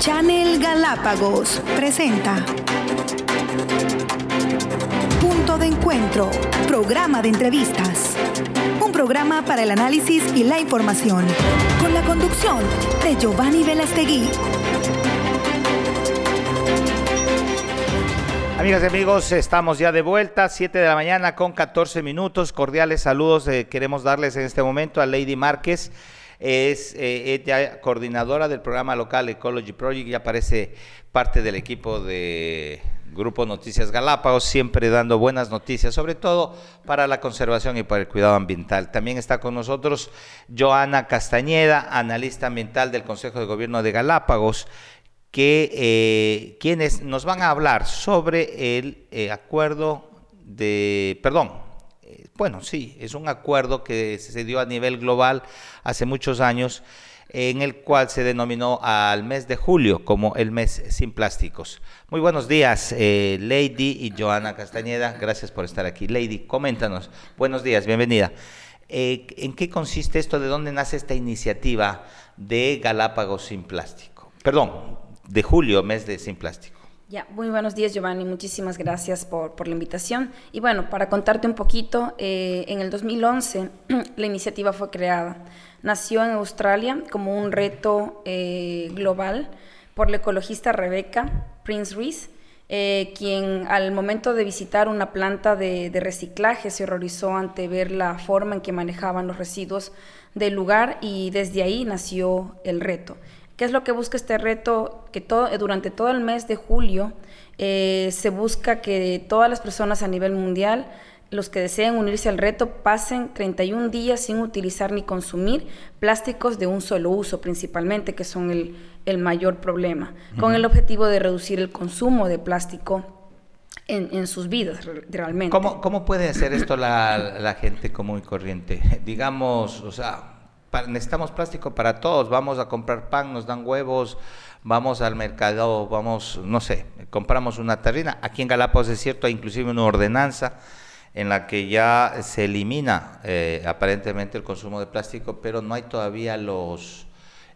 Channel Galápagos presenta Punto de Encuentro, programa de entrevistas. Un programa para el análisis y la información, con la conducción de Giovanni Velastegui. Amigas y amigos, estamos ya de vuelta, 7 de la mañana con 14 minutos. Cordiales saludos eh, queremos darles en este momento a Lady Márquez es eh, coordinadora del programa local Ecology Project, ya parece parte del equipo de Grupo Noticias Galápagos, siempre dando buenas noticias, sobre todo para la conservación y para el cuidado ambiental. También está con nosotros Joana Castañeda, analista ambiental del Consejo de Gobierno de Galápagos, que eh, quienes nos van a hablar sobre el eh, acuerdo de, perdón, bueno, sí, es un acuerdo que se dio a nivel global hace muchos años, en el cual se denominó al mes de julio como el mes sin plásticos. Muy buenos días, eh, Lady y Joana Castañeda, gracias por estar aquí. Lady, coméntanos. Buenos días, bienvenida. Eh, ¿En qué consiste esto? ¿De dónde nace esta iniciativa de Galápagos sin plástico? Perdón, de julio, mes de sin plástico. Muy buenos días Giovanni, muchísimas gracias por, por la invitación. Y bueno, para contarte un poquito, eh, en el 2011 la iniciativa fue creada. Nació en Australia como un reto eh, global por la ecologista Rebecca Prince Reese, eh, quien al momento de visitar una planta de, de reciclaje se horrorizó ante ver la forma en que manejaban los residuos del lugar y desde ahí nació el reto. ¿Qué es lo que busca este reto? Que todo, eh, durante todo el mes de julio eh, se busca que todas las personas a nivel mundial, los que deseen unirse al reto, pasen 31 días sin utilizar ni consumir plásticos de un solo uso principalmente, que son el, mayor problema, con el objetivo de reducir el consumo de plástico en, sus vidas realmente. ¿Cómo, ¿Cómo, puede hacer esto la, la gente común y corriente? Digamos, o sea, necesitamos plástico para todos, vamos a comprar pan, nos dan huevos, vamos al mercado, vamos, no sé, compramos una terrina. Aquí en Galápagos es cierto, hay inclusive una ordenanza en la que ya se elimina eh, aparentemente el consumo de plástico, pero no hay todavía los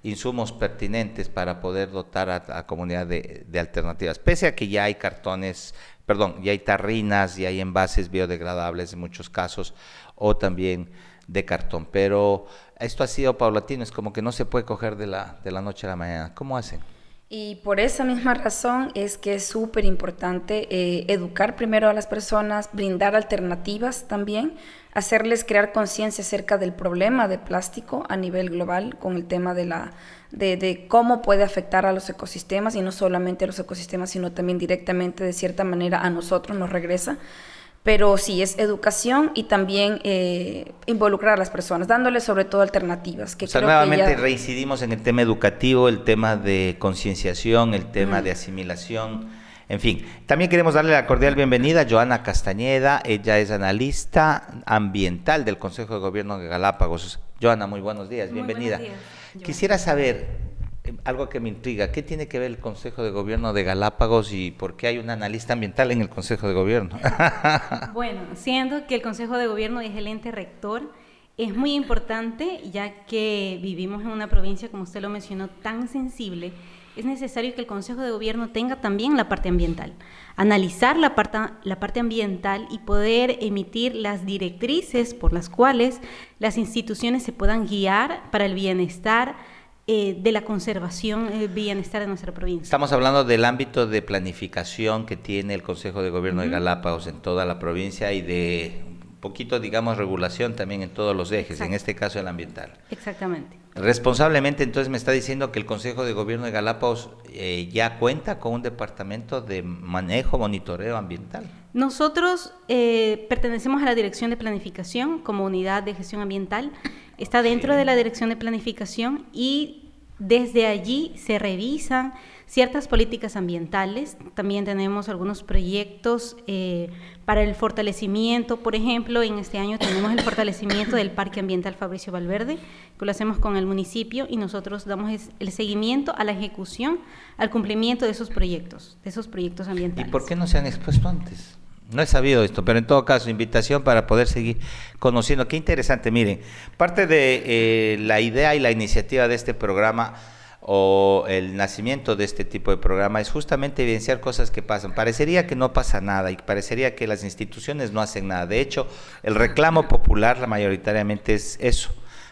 insumos pertinentes para poder dotar a la comunidad de, de, alternativas, pese a que ya hay cartones, perdón, ya hay tarrinas, ya hay envases biodegradables en muchos casos, o también de cartón, pero esto ha sido paulatino, es como que no se puede coger de la, de la noche a la mañana. ¿Cómo hacen? Y por esa misma razón es que es súper importante eh, educar primero a las personas, brindar alternativas también, hacerles crear conciencia acerca del problema de plástico a nivel global con el tema de, la, de, de, cómo puede afectar a los ecosistemas y no solamente a los ecosistemas, sino también directamente de cierta manera a nosotros nos regresa. Pero sí, es educación y también eh, involucrar a las personas, dándoles sobre todo alternativas. Que o sea, nuevamente reincidimos en el tema educativo, el tema de concienciación, el tema de asimilación. En fin, también queremos darle la cordial bienvenida a Joana Castañeda. Ella es analista ambiental del Consejo de Gobierno de Galápagos. Joana, muy buenos días, bienvenida. Quisiera saber, algo que me intriga. ¿Qué tiene que ver el Consejo de Gobierno de Galápagos y por qué hay un analista ambiental en el Consejo de Gobierno? bueno, siendo que el Consejo de Gobierno es el ente rector, es muy importante ya que vivimos en una provincia, como usted lo mencionó, tan sensible. Es necesario que el Consejo de Gobierno tenga también la parte ambiental, analizar la parte, la parte ambiental y poder emitir las directrices por las cuales las instituciones se puedan guiar para el bienestar eh, de la conservación y bienestar de nuestra provincia. Estamos hablando del ámbito de planificación que tiene el Consejo de Gobierno de Galápagos en toda la provincia y de un poquito, digamos, regulación también en todos los ejes, en este caso el ambiental. Exactamente. Responsablemente, entonces me está diciendo que el Consejo de Gobierno de Galápagos eh, ya cuenta con un departamento de manejo, monitoreo ambiental. Nosotros eh, pertenecemos a la Dirección de Planificación como unidad de gestión ambiental. Está dentro de la Dirección de Planificación y desde allí se revisan ciertas políticas ambientales. También tenemos algunos proyectos eh, para el fortalecimiento. Por ejemplo, en este año tenemos el fortalecimiento del Parque Ambiental Fabricio Valverde, que lo hacemos con el municipio y nosotros damos el seguimiento a la ejecución, al cumplimiento de esos proyectos, de esos proyectos ambientales. ¿Y por qué no se han expuesto antes? No he sabido esto, pero en todo caso, invitación para poder seguir conociendo. Qué interesante, miren, parte de eh, la idea y la iniciativa de este programa, o el nacimiento de este tipo de programa es justamente evidenciar cosas que pasan. Parecería que no pasa nada y parecería que las instituciones no hacen nada. De hecho, el reclamo popular la mayoritariamente es eso.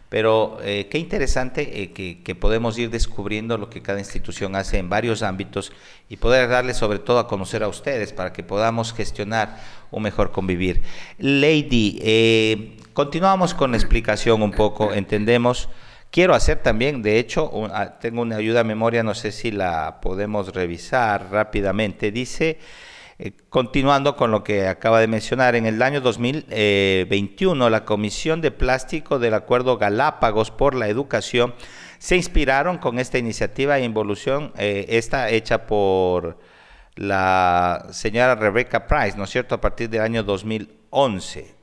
Pero eh, qué interesante eh, que, que, podemos ir descubriendo lo que cada institución hace en varios ámbitos y poder darle sobre todo a conocer a ustedes para que podamos gestionar un mejor convivir. Lady, eh, continuamos con la explicación un poco, entendemos. Quiero hacer también, de hecho, ah, tengo una ayuda a memoria, no sé si la podemos revisar rápidamente. Dice, eh, continuando con lo que acaba de mencionar, en el año 2021 la Comisión de Plástico del Acuerdo Galápagos por la Educación se inspiraron con esta iniciativa de involución, eh, esta hecha por la señora Rebecca Price, ¿no es cierto?, a partir del año 2011.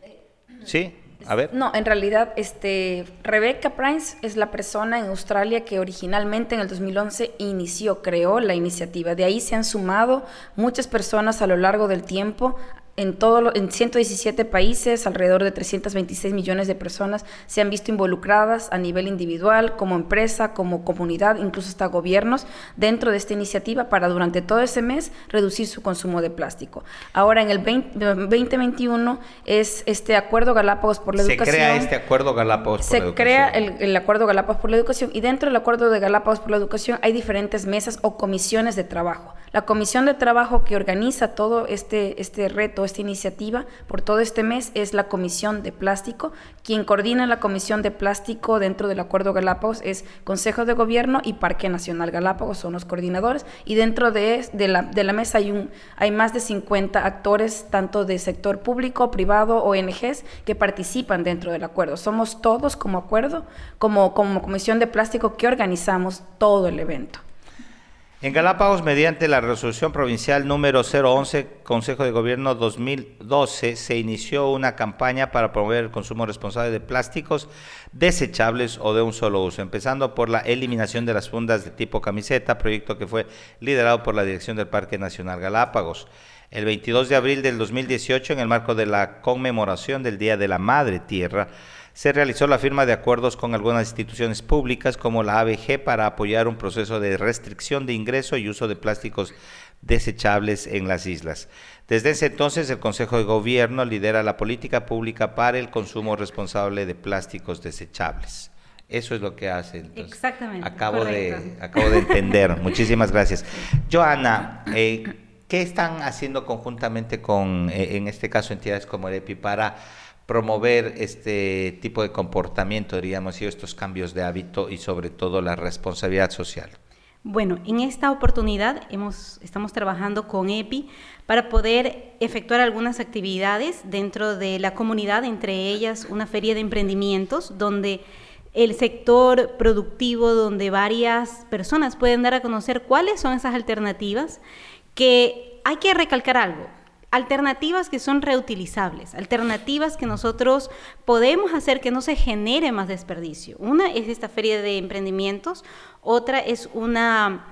¿Sí? A ver. No, en realidad, este, Rebecca Price es la persona en Australia que originalmente en el 2011 inició, creó la iniciativa. De ahí se han sumado muchas personas a lo largo del tiempo en, todo en 117 países, alrededor de 326 millones de personas se han visto involucradas a nivel individual, como empresa, como comunidad, incluso hasta gobiernos, dentro de esta iniciativa para durante todo ese mes reducir su consumo de plástico. Ahora, en el 2021 es este Acuerdo Galápagos por la Educación. Se crea este Acuerdo Galápagos por la Educación. Se crea el, el Acuerdo Galápagos por la Educación y dentro del Acuerdo de Galápagos por la Educación hay diferentes mesas o comisiones de trabajo. La comisión de trabajo que organiza todo este, este reto, esta iniciativa por todo este mes es la Comisión de Plástico. Quien coordina la Comisión de Plástico dentro del Acuerdo Galápagos es Consejo de Gobierno y Parque Nacional Galápagos, son los coordinadores. Y dentro de, de, la, de la mesa hay, un, hay más de 50 actores, tanto de sector público, privado, ONGs, que participan dentro del acuerdo. Somos todos como acuerdo, como, como Comisión de Plástico que organizamos todo el evento. En Galápagos, mediante la resolución provincial número 011, Consejo de Gobierno 2012, se inició una campaña para promover el consumo responsable de plásticos desechables o de un solo uso, empezando por la eliminación de las fundas de tipo camiseta, proyecto que fue liderado por la Dirección del Parque Nacional Galápagos. El 22 de abril del 2018, en el marco de la conmemoración del Día de la Madre Tierra, se realizó la firma de acuerdos con algunas instituciones públicas como la ABG para apoyar un proceso de restricción de ingreso y uso de plásticos desechables en las islas. Desde ese entonces, el Consejo de Gobierno lidera la política pública para el consumo responsable de plásticos desechables. Eso es lo que hace. Exactamente. Acabo de, acabo de entender. Muchísimas gracias. Joana, eh, ¿qué están haciendo conjuntamente con, eh, en este caso, entidades como el EPI para promover este tipo de comportamiento, diríamos, y estos cambios de hábito y sobre todo la responsabilidad social? Bueno, en esta oportunidad hemos, estamos trabajando con EPI para poder efectuar algunas actividades dentro de la comunidad, entre ellas una feria de emprendimientos donde el sector productivo, donde varias personas pueden dar a conocer cuáles son esas alternativas, que hay que recalcar algo, alternativas que son reutilizables, alternativas que nosotros podemos hacer que no se genere más desperdicio. Una es esta feria de emprendimientos, otra es una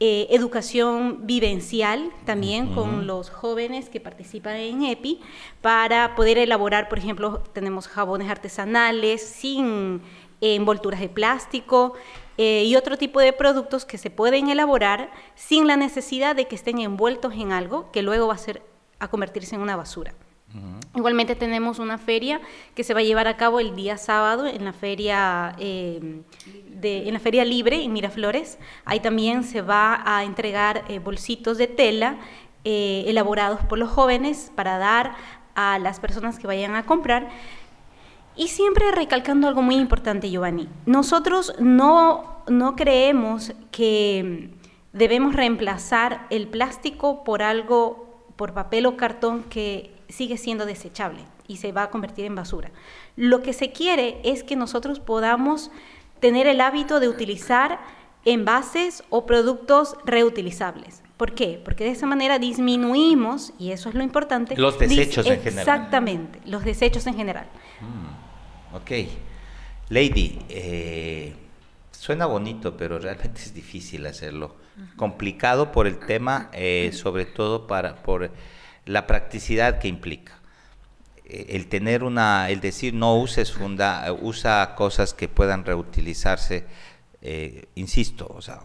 eh, educación vivencial también con los jóvenes que participan en EPI para poder elaborar, por ejemplo, tenemos jabones artesanales sin envolturas de plástico, eh, y otro tipo de productos que se pueden elaborar sin la necesidad de que estén envueltos en algo que luego va a ser a convertirse en una basura. Igualmente tenemos una feria que se va a llevar a cabo el día sábado en la feria eh, de, en la feria libre en Miraflores. Ahí también se va a entregar eh, bolsitos de tela eh, elaborados por los jóvenes para dar a las personas que vayan a comprar. Y siempre recalcando algo muy importante, Giovanni. Nosotros no, no creemos que debemos reemplazar el plástico por algo por papel o cartón que sigue siendo desechable y se va a convertir en basura. Lo que se quiere es que nosotros podamos tener el hábito de utilizar envases o productos reutilizables. ¿Por qué? Porque de esa manera disminuimos, y eso es lo importante, los desechos en general. Exactamente, los desechos en general. Mm, ok. Lady, eh, suena bonito, pero realmente es difícil hacerlo complicado por el tema, eh, sobre todo para, por la practicidad que implica. Eh, el tener una, el decir no uses funda, usa cosas que puedan reutilizarse, eh, insisto, o sea,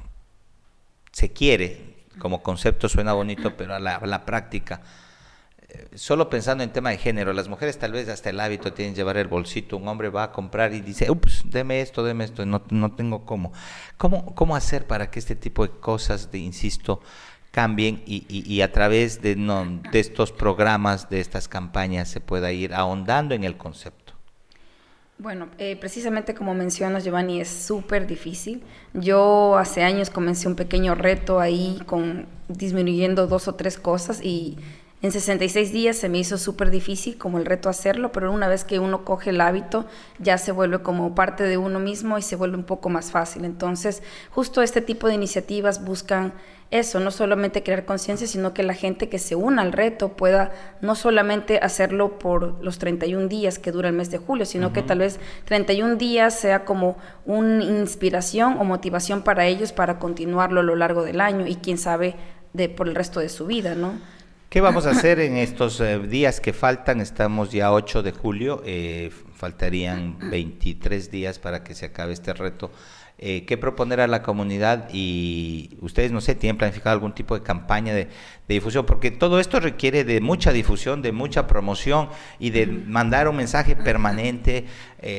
se quiere, como concepto suena bonito, pero a la, práctica, eh, solo pensando en tema de género, las mujeres tal vez hasta el hábito tienen llevar el bolsito, un hombre va a comprar y dice, ups, deme esto, deme esto, no, no tengo cómo. cómo. ¿Cómo hacer para que este tipo de cosas, de, insisto, cambien y, y, a través de, de estos programas, de estas campañas, se pueda ir ahondando en el concepto? Bueno, eh, precisamente como mencionas, Giovanni, es súper difícil. Yo hace años comencé un pequeño reto ahí con disminuyendo dos o tres cosas y en 66 días se me hizo súper difícil como el reto hacerlo, pero una vez que uno coge el hábito ya se vuelve como parte de uno mismo y se vuelve un poco más fácil. Entonces, justo este tipo de iniciativas buscan eso, no solamente crear conciencia, sino que la gente que se una al reto pueda no solamente hacerlo por los 31 días que dura el mes de julio, sino que tal vez 31 días sea como una inspiración o motivación para ellos para continuarlo a lo largo del año y quién sabe de por el resto de su vida, ¿no? ¿Qué vamos a hacer en estos eh, días que faltan? Estamos ya 8 de julio, eh, faltarían 23 días para que se acabe este reto. Eh, ¿Qué proponer a la comunidad? Y ustedes, no sé, ¿tienen planificado algún tipo de campaña de, difusión? Porque todo esto requiere de mucha difusión, de mucha promoción y de mandar un mensaje permanente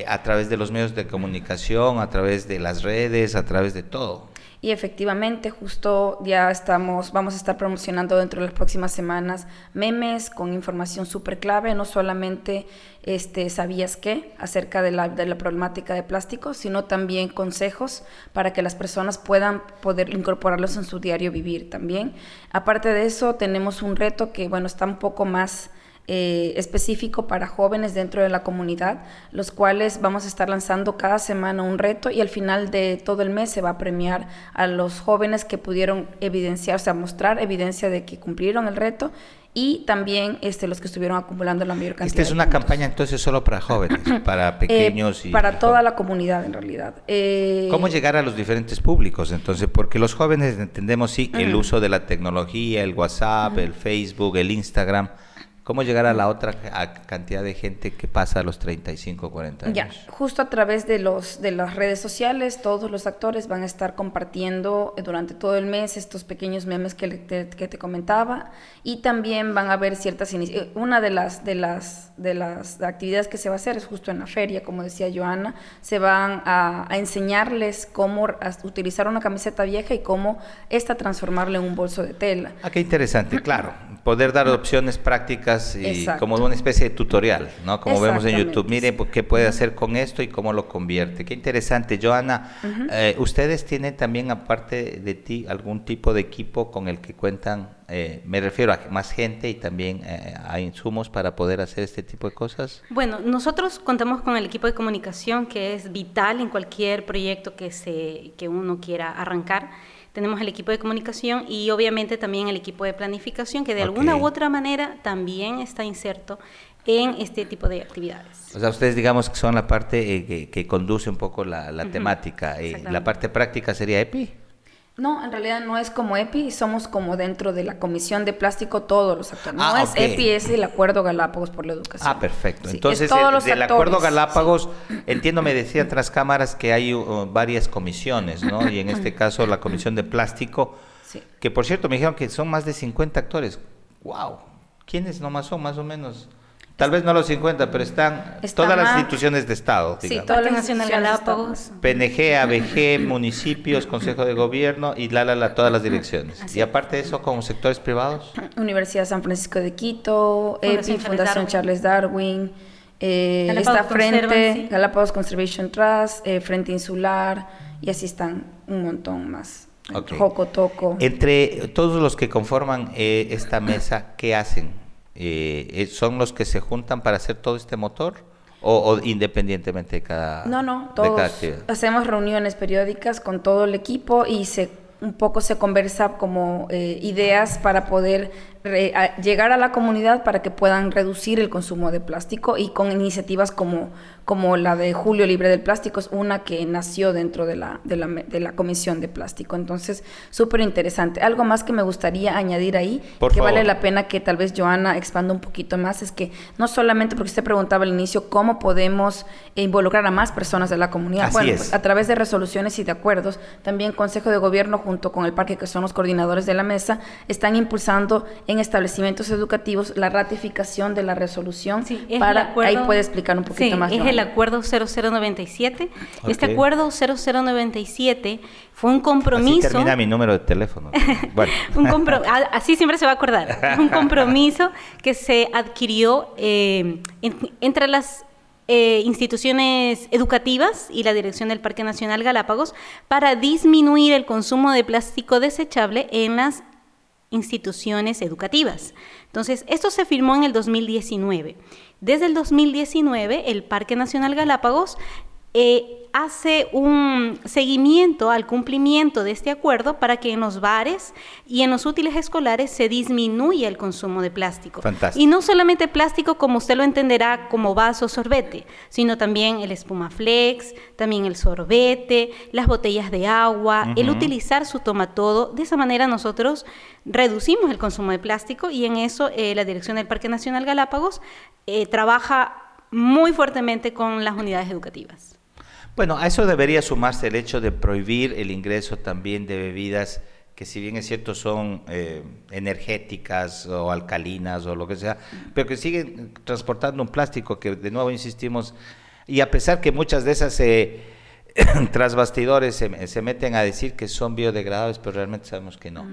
a través de los medios de comunicación, a través de las redes, a través de todo. Y efectivamente, justo ya estamos, vamos a estar promocionando dentro de las próximas semanas memes con información súper clave, no solamente este, sabías qué acerca de la, de la problemática de plástico, sino también consejos para que las personas puedan poder incorporarlos en su diario vivir también. Aparte de eso, tenemos un reto que, bueno, está un poco más eh, específico para jóvenes dentro de la comunidad, los cuales vamos a estar lanzando cada semana un reto y al final de todo el mes se va a premiar a los jóvenes que pudieron evidenciar, o sea, mostrar evidencia de que cumplieron el reto y también este, los que estuvieron acumulando la mayor cantidad. Esta es una campaña entonces solo para jóvenes, para eh, pequeños y... Para toda la comunidad en realidad. Eh, ¿Cómo llegar a los diferentes públicos entonces? Porque los jóvenes entendemos sí el uso de la tecnología, el WhatsApp, el Facebook, el Instagram ¿Cómo llegar a la otra cantidad de gente que pasa a los 35, 40 años? Ya, justo a través de, los, de las redes sociales, todos los actores van a estar compartiendo eh, durante todo el mes estos pequeños memes que te, que te comentaba y también van a haber ciertas... Eh, una de las, de, las, de las actividades que se va a hacer es justo en la feria, como decía Joana, se van a, enseñarles cómo utilizar una camiseta vieja y cómo esta transformarla en un bolso de tela. Ah, qué interesante, claro. Poder dar opciones prácticas y como una especie de tutorial, ¿no? Como vemos en YouTube, miren pues, qué puede hacer con esto y cómo lo convierte. Qué interesante. Joana, eh, ¿ustedes tienen también, aparte de ti, algún tipo de equipo con el que cuentan, eh, me refiero a más gente y también eh, a insumos para poder hacer este tipo de cosas? Bueno, nosotros contamos con el equipo de comunicación que es vital en cualquier proyecto que, se, que uno quiera arrancar tenemos el equipo de comunicación y obviamente también el equipo de planificación que de alguna u otra manera también está inserto en este tipo de actividades. O sea, ustedes digamos que son la parte eh, que, conduce un poco la, temática. y la parte práctica sería EPI. No, en realidad no es como EPI, somos como dentro de la Comisión de Plástico todos los actores. No ah, es EPI, es el Acuerdo Galápagos por la Educación. Ah, perfecto. Entonces, del Acuerdo Galápagos, entiendo, me decía tras cámaras que hay uh, varias comisiones, ¿no? Y en este caso la Comisión de Plástico, que por cierto me dijeron que son más de 50 actores. ¡Wow! ¿Quiénes nomás son, más o menos? Tal vez no los 50, pero están todas las instituciones de Estado. Sí, todas las Galápagos. PNG, ABG, municipios, Consejo de Gobierno y la, la, la todas las direcciones. y aparte de eso, como sectores privados. Universidad San Francisco de Quito, EPI, Fundación Charles Darwin, eh, está Frente, Galápagos Conservation Trust, eh, Frente Insular, y así están un montón más. Okay. Joco Toco. Entre todos los que conforman eh, esta mesa, ¿qué hacen? Eh, ¿son los que se juntan para hacer todo este motor? O, independientemente de cada No, no, todos hacemos reuniones periódicas con todo el equipo y se un poco se conversa como eh, ideas para poder llegar a la comunidad para que puedan reducir el consumo de plástico y con iniciativas como, como la de Julio Libre del Plástico, es una que nació dentro de la, de la, de la Comisión de Plástico. Entonces, súper interesante. Algo más que me gustaría añadir ahí, que vale la pena que tal vez Joana expanda un poquito más, es que no solamente, porque usted preguntaba al inicio, cómo podemos involucrar a más personas de la comunidad. bueno, pues, a través de resoluciones y de acuerdos, también Consejo de Gobierno junto con el Parque, que son los coordinadores de la mesa, están impulsando en establecimientos educativos la ratificación de la resolución. Sí, para, ahí puede explicar un poquito más. Es el acuerdo 0097. Este acuerdo 0097 fue un compromiso. Así termina mi número de teléfono. bueno. así siempre se va a acordar. Un compromiso que se adquirió eh, entre las eh, instituciones educativas y la dirección del Parque Nacional Galápagos para disminuir el consumo de plástico desechable en las instituciones educativas. Entonces, esto se firmó en el 2019. Desde el 2019, el Parque Nacional Galápagos eh, hace un seguimiento al cumplimiento de este acuerdo para que en los bares y en los útiles escolares se disminuya el consumo de plástico. Y no solamente plástico como usted lo entenderá como vaso sorbete, sino también el espuma flex, también el sorbete, las botellas de agua, el utilizar su toma todo. De esa manera nosotros reducimos el consumo de plástico y en eso eh, la Dirección del Parque Nacional Galápagos eh, trabaja muy fuertemente con las unidades educativas. Bueno, a eso debería sumarse el hecho de prohibir el ingreso también de bebidas que si bien es cierto son eh, energéticas o alcalinas o lo que sea, pero que siguen transportando un plástico que de nuevo insistimos, y a pesar que muchas de esas eh, tras bastidores se, meten a decir que son biodegradables, pero realmente sabemos que no.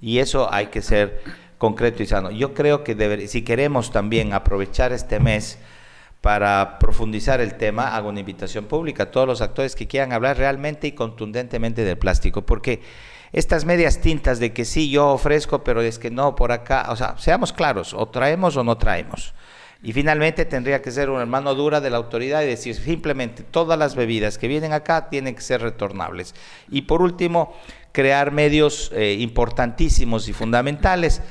Y eso hay que ser concreto y sano. Yo creo que si queremos también aprovechar este mes, para profundizar el tema, hago una invitación pública a todos los actores que quieran hablar realmente y contundentemente del plástico, porque estas medias tintas de que sí, yo ofrezco, pero es que no, por acá, o sea, seamos claros, o traemos o no traemos. Y finalmente tendría que ser una mano dura de la autoridad y decir simplemente todas las bebidas que vienen acá tienen que ser retornables. Y por último, crear medios eh, importantísimos y fundamentales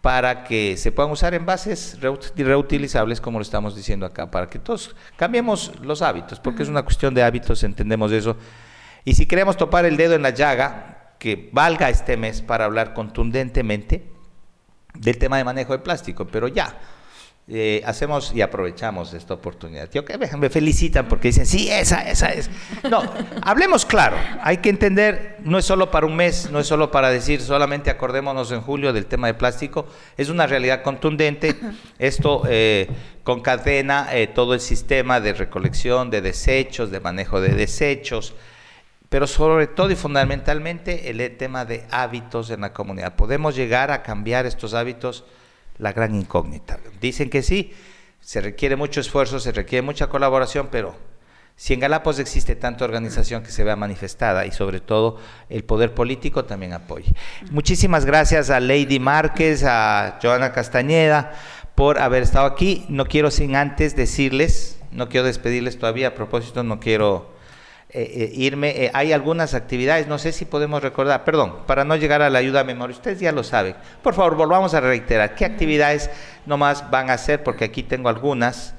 para que se puedan usar envases reutilizables, como lo estamos diciendo acá, para que todos cambiemos los hábitos, porque es una cuestión de hábitos, entendemos eso. Y si queremos topar el dedo en la llaga, que valga este mes para hablar contundentemente del tema de manejo de plástico, pero ya, eh, hacemos y aprovechamos esta oportunidad. Yo que me felicitan porque dicen, sí, esa, esa es. No, hablemos claro. Hay que entender, no es solo para un mes, no es solo para decir, solamente acordémonos en julio del tema de plástico. Es una realidad contundente. Esto eh, concadena eh, todo el sistema de recolección de desechos, de manejo de desechos, pero sobre todo y fundamentalmente el tema de hábitos en la comunidad. Podemos llegar a cambiar estos hábitos la gran incógnita. Dicen que sí, se requiere mucho esfuerzo, se requiere mucha colaboración, pero si en Galapagos existe tanta organización que se vea manifestada y sobre todo el poder político también apoye. Muchísimas gracias a Lady Márquez, a Joana Castañeda por haber estado aquí. No quiero sin antes decirles, no quiero despedirles todavía, a propósito no quiero eh, eh, irme. Eh, hay algunas actividades, no sé si podemos recordar, perdón, para no llegar a la ayuda a memoria, ustedes ya lo saben. Por favor, volvamos a reiterar qué actividades nomás van a hacer, porque aquí tengo algunas.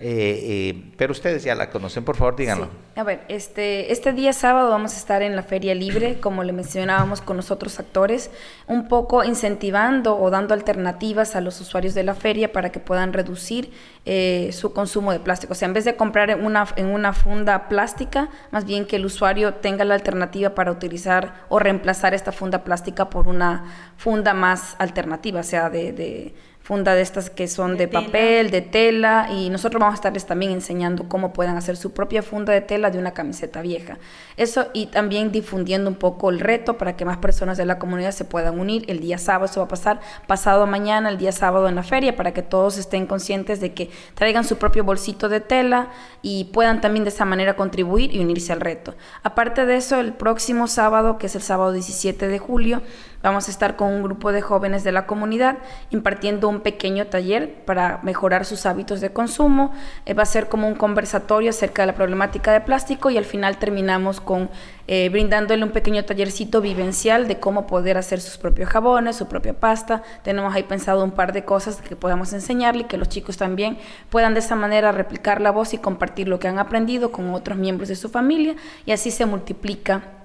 Eh, eh, pero ustedes ya la conocen, por favor, díganlo. A ver, este, este día sábado vamos a estar en la Feria Libre, como le mencionábamos con los otros actores, un poco incentivando o dando alternativas a los usuarios de la feria para que puedan reducir eh, su consumo de plástico. O sea, en vez de comprar en una, en una funda plástica, más bien que el usuario tenga la alternativa para utilizar o reemplazar esta funda plástica por una funda más alternativa, o sea, de funda de estas que son de, papel, de tela, y nosotros vamos a estarles también enseñando cómo pueden hacer su propia funda de tela de una camiseta vieja. Eso y también difundiendo un poco el reto para que más personas de la comunidad se puedan unir. El día sábado, eso va a pasar pasado mañana, el día sábado en la feria, para que todos estén conscientes de que traigan su propio bolsito de tela y puedan también de esa manera contribuir y unirse al reto. Aparte de eso, el próximo sábado, que es el sábado 17 de julio, Vamos a estar con un grupo de jóvenes de la comunidad impartiendo un pequeño taller para mejorar sus hábitos de consumo. Eh, va a ser como un conversatorio acerca de la problemática de plástico y al final terminamos con eh, brindándole un pequeño tallercito vivencial de cómo poder hacer sus propios jabones, su propia pasta. Tenemos ahí pensado un par de cosas que podamos enseñarle y que los chicos también puedan de esa manera replicar la voz y compartir lo que han aprendido con otros miembros de su familia y así se multiplica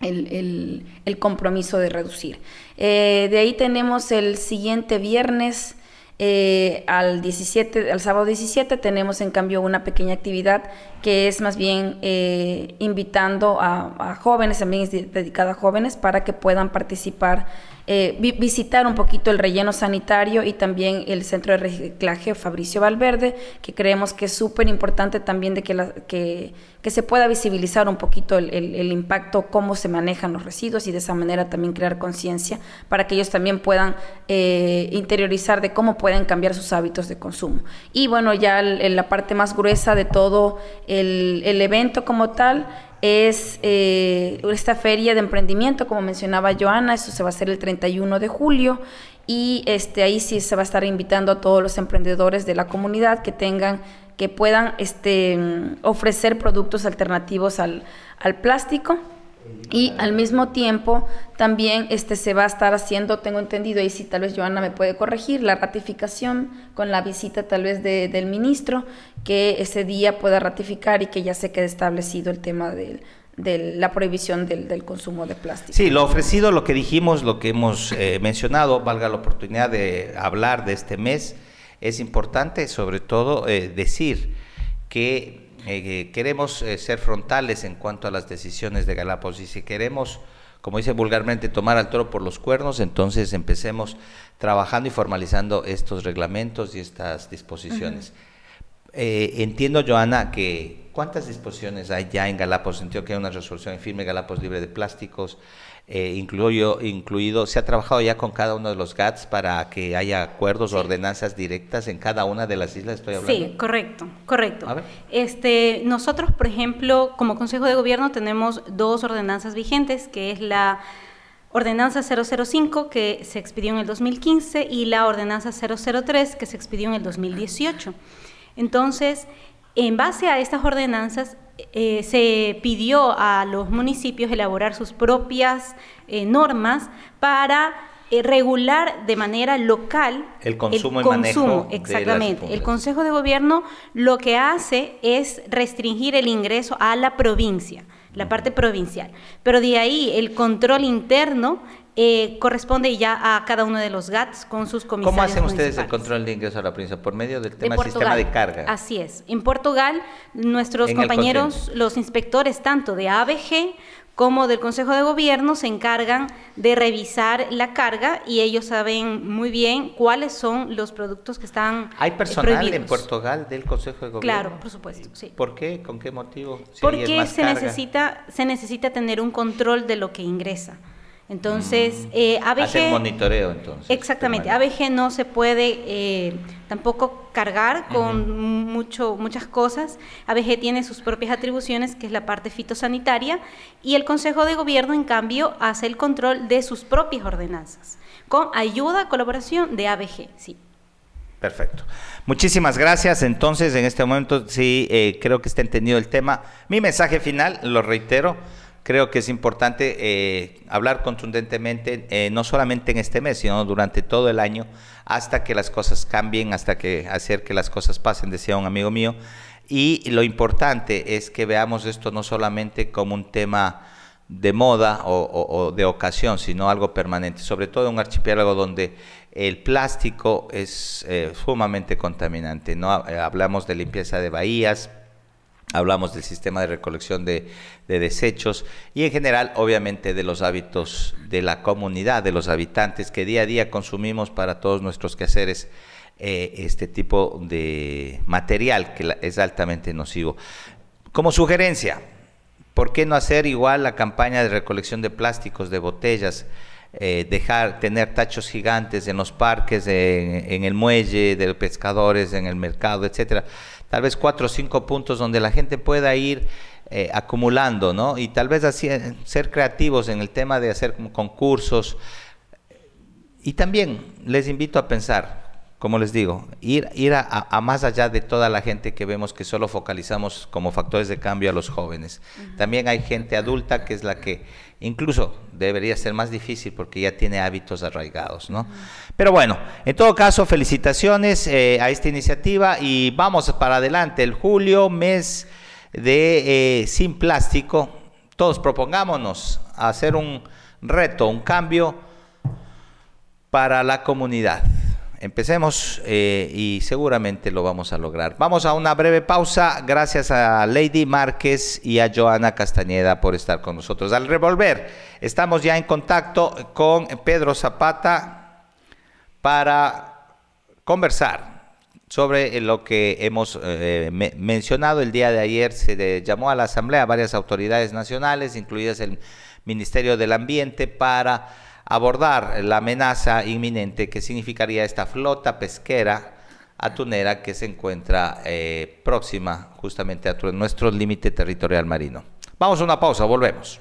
el, compromiso de reducir. Eh, de ahí tenemos el siguiente viernes eh, al 17, al sábado 17 tenemos en cambio una pequeña actividad que es más bien eh, invitando a, jóvenes, también es dedicada a jóvenes para que puedan participar eh, visitar un poquito el relleno sanitario y también el centro de reciclaje Fabricio Valverde, que creemos que es súper importante también de que, que, se pueda visibilizar un poquito el, el, impacto, cómo se manejan los residuos y de esa manera también crear conciencia para que ellos también puedan eh, interiorizar de cómo pueden cambiar sus hábitos de consumo. Y bueno, ya en la parte más gruesa de todo el, el evento como tal, es eh, esta feria de emprendimiento, como mencionaba Joana, eso se va a hacer el 31 de julio y este, ahí sí se va a estar invitando a todos los emprendedores de la comunidad que tengan, que puedan este, ofrecer productos alternativos al, al plástico y al mismo tiempo también este se va a estar haciendo, tengo entendido, y si tal vez Joana me puede corregir, la ratificación con la visita tal vez de, del ministro, que ese día pueda ratificar y que ya se quede establecido el tema de, la prohibición del, consumo de plástico. Sí, lo ofrecido, lo que dijimos, lo que hemos eh, mencionado, valga la oportunidad de hablar de este mes, es importante sobre todo eh, decir que eh, queremos eh, ser frontales en cuanto a las decisiones de Galápagos y si queremos, como dice vulgarmente, tomar al toro por los cuernos, entonces empecemos trabajando y formalizando estos reglamentos y estas disposiciones. Eh, entiendo, Joana, que ¿cuántas disposiciones hay ya en Galápagos? Entiendo que hay una resolución en firme Galápagos libre de plásticos, eh, incluyo, incluido, se ha trabajado ya con cada uno de los GATS para que haya acuerdos o ordenanzas directas en cada una de las islas, estoy hablando. Sí, correcto, correcto. Este, nosotros, por ejemplo, como Consejo de Gobierno tenemos dos ordenanzas vigentes, que es la Ordenanza 005 que se expidió en el 2015 y la Ordenanza 003 que se expidió en el 2018. Entonces, en base a estas ordenanzas, eh, se pidió a los municipios elaborar sus propias eh, normas para eh, regular de manera local el consumo, el consumo exactamente. el Consejo de Gobierno lo que hace es restringir el ingreso a la provincia, la parte provincial. Pero de ahí el control interno eh, corresponde ya a cada uno de los GATS con sus comisarios ¿Cómo hacen ustedes el control de ingreso a la provincia? ¿Por medio del tema del sistema de carga? Así es. En Portugal, nuestros compañeros, los inspectores tanto de ABG como del Consejo de Gobierno se encargan de revisar la carga y ellos saben muy bien cuáles son los productos que están ¿Hay personal en Portugal del Consejo de Gobierno? Claro, por supuesto, sí. ¿Por qué? ¿Con qué motivo? Porque se necesita se necesita tener un control de lo que ingresa. Entonces, mm. eh, ABG... Monitoreo entonces. Exactamente, ABG no se puede eh, tampoco cargar con mucho, muchas cosas. ABG tiene sus propias atribuciones, que es la parte fitosanitaria, y el Consejo de Gobierno, en cambio, hace el control de sus propias ordenanzas, con ayuda, colaboración de ABG, sí. Perfecto. Muchísimas gracias. Entonces, en este momento sí eh, creo que está entendido el tema. Mi mensaje final, lo reitero, creo que es importante eh, hablar contundentemente, eh, no solamente en este mes, sino durante todo el año, hasta que las cosas cambien, hasta que hacer que las cosas pasen, decía un amigo mío. Y lo importante es que veamos esto no solamente como un tema de moda o, de ocasión, sino algo permanente, sobre todo en un archipiélago donde el plástico es eh, sumamente contaminante. ¿no? hablamos de limpieza de bahías, Hablamos del sistema de recolección de, desechos y en general, obviamente, de los hábitos de la comunidad, de los habitantes que día a día consumimos para todos nuestros quehaceres eh, este tipo de material que es altamente nocivo. Como sugerencia, ¿por qué no hacer igual la campaña de recolección de plásticos, de botellas? Eh, dejar tener tachos gigantes en los parques, en, el muelle de pescadores, en el mercado, etcétera tal vez cuatro o cinco puntos donde la gente pueda ir eh, acumulando, ¿no? Y tal vez así eh, ser creativos en el tema de hacer concursos. Y también les invito a pensar, como les digo, ir, ir a, más allá de toda la gente que vemos que solo focalizamos como factores de cambio a los jóvenes. También hay gente adulta que es la que incluso debería ser más difícil porque ya tiene hábitos arraigados, ¿no? Pero bueno, en todo caso, felicitaciones eh, a esta iniciativa y vamos para adelante. El julio, mes de eh, sin plástico, todos propongámonos hacer un reto, un cambio para la comunidad. Empecemos eh, y seguramente lo vamos a lograr. Vamos a una breve pausa. Gracias a Lady Márquez y a Joana Castañeda por estar con nosotros. Al revolver, estamos ya en contacto con Pedro Zapata para conversar sobre lo que hemos eh, mencionado el día de ayer. Se llamó a la Asamblea varias autoridades nacionales, incluidas el Ministerio del Ambiente, para abordar la amenaza inminente que significaría esta flota pesquera atunera que se encuentra eh, próxima justamente a nuestro límite territorial marino. Vamos a una pausa, volvemos.